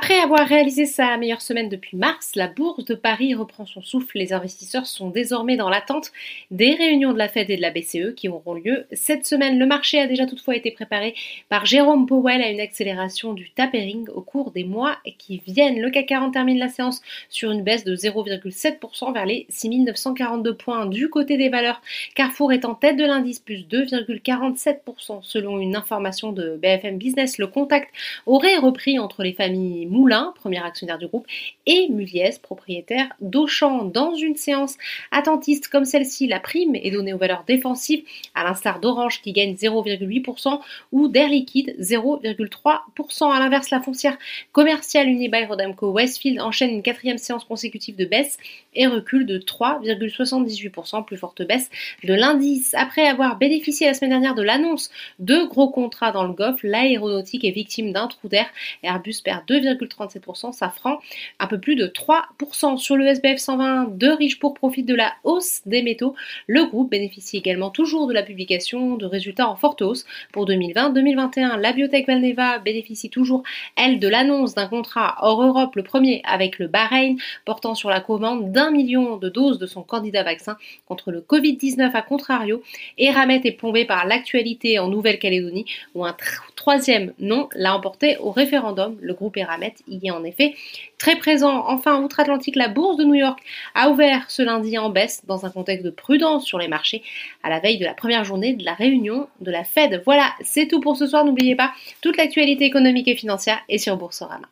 Après avoir réalisé sa meilleure semaine depuis mars, la bourse de Paris reprend son souffle. Les investisseurs sont désormais dans l'attente des réunions de la Fed et de la BCE qui auront lieu cette semaine. Le marché a déjà toutefois été préparé par Jérôme Powell à une accélération du tapering au cours des mois qui viennent. Le CAC 40 termine la séance sur une baisse de 0,7% vers les 6942 points. Du côté des valeurs, Carrefour est en tête de l'indice plus 2,47% selon une information de BFM Business. Le contact aurait repris entre les familles Moulin, premier actionnaire du groupe, et Muliez, propriétaire d'Auchan. Dans une séance attentiste comme celle-ci, la prime est donnée aux valeurs défensives, à l'instar d'Orange qui gagne 0,8% ou d'Air Liquide 0,3%. À l'inverse, la foncière commerciale Unibail Rodamco Westfield enchaîne une quatrième séance consécutive de baisse et recule de 3,78%, plus forte baisse de l'indice. Après avoir bénéficié la semaine dernière de l'annonce de gros contrats dans le Golfe, l'aéronautique est victime d'un trou d'air. Airbus perd 2, 2,37%, Safran un peu plus de 3%. Sur le SBF 120, de Richebourg profite de la hausse des métaux. Le groupe bénéficie également toujours de la publication de résultats en forte hausse pour 2020-2021. La biotech Valneva bénéficie toujours, elle, de l'annonce d'un contrat hors Europe, le premier avec le Bahreïn, portant sur la commande d'un million de doses de son candidat vaccin contre le Covid-19 à contrario. Eramet est plombé par l'actualité en Nouvelle-Calédonie où un troisième nom l'a emporté au référendum. Le groupe Eramet il est en effet très présent. Enfin, outre-Atlantique, la bourse de New York a ouvert ce lundi en baisse dans un contexte de prudence sur les marchés à la veille de la première journée de la réunion de la Fed. Voilà, c'est tout pour ce soir. N'oubliez pas, toute l'actualité économique et financière est sur Boursorama.